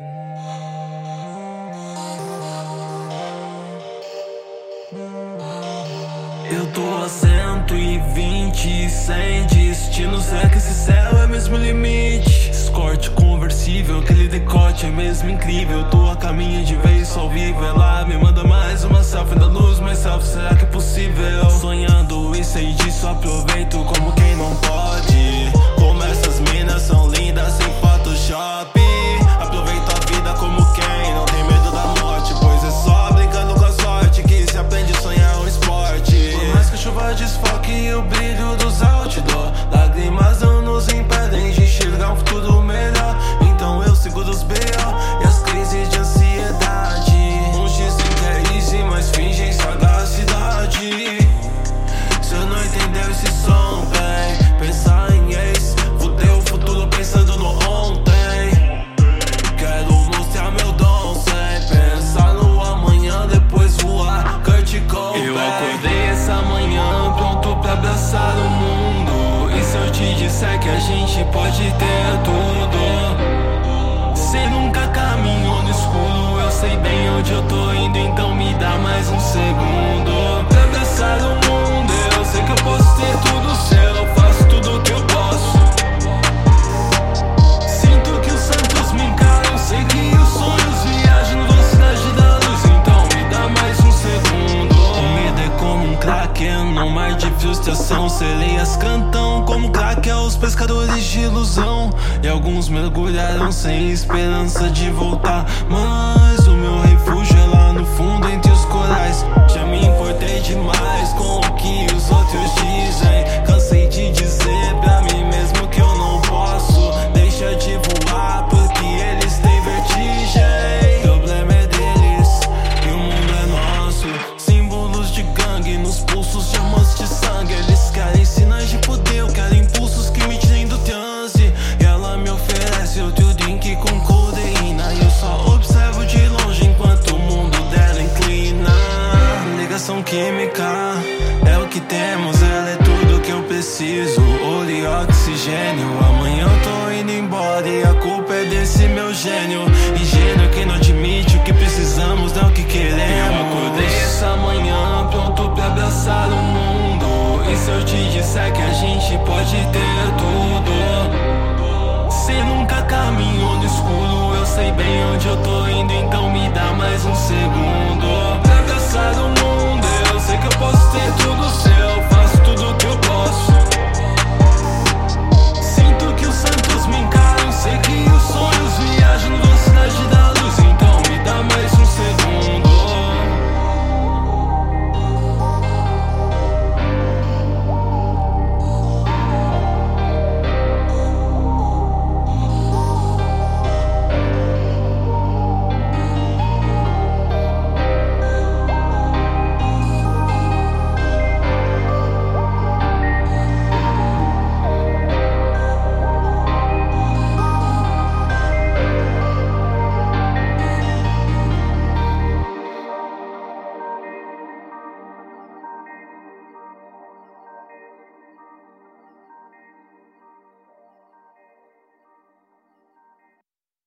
Eu tô a 120, sem destino. Será que esse céu é mesmo limite? Escorte conversível, aquele decote é mesmo incrível. Tô a caminho de vez ao vivo. Ela me manda mais uma selfie da luz, mas selfie, será que é possível? Sonhando e sei disso, aproveito chuva desfoque o brilho dos outdoor. Lágrimas não nos impedem de disser que a gente pode ter tudo. Cê nunca caminhou no escuro, eu sei bem onde eu tô indo, então me dá mais um segundo. No mar de frustração, sereias cantam como crack aos pescadores de ilusão. E alguns mergulharam sem esperança de voltar. Mas o meu refúgio é lá no fundo Olho oxigênio. Amanhã eu tô indo embora e a culpa é desse meu gênio. Ingênuo que não admite o que precisamos, não o que queremos. Eu acordei essa manhã pronto pra abraçar o mundo. E se eu te disser que a gente pode ter tudo? Cê nunca caminhou no escuro, eu sei bem onde eu tô indo, então me dá mais um segundo.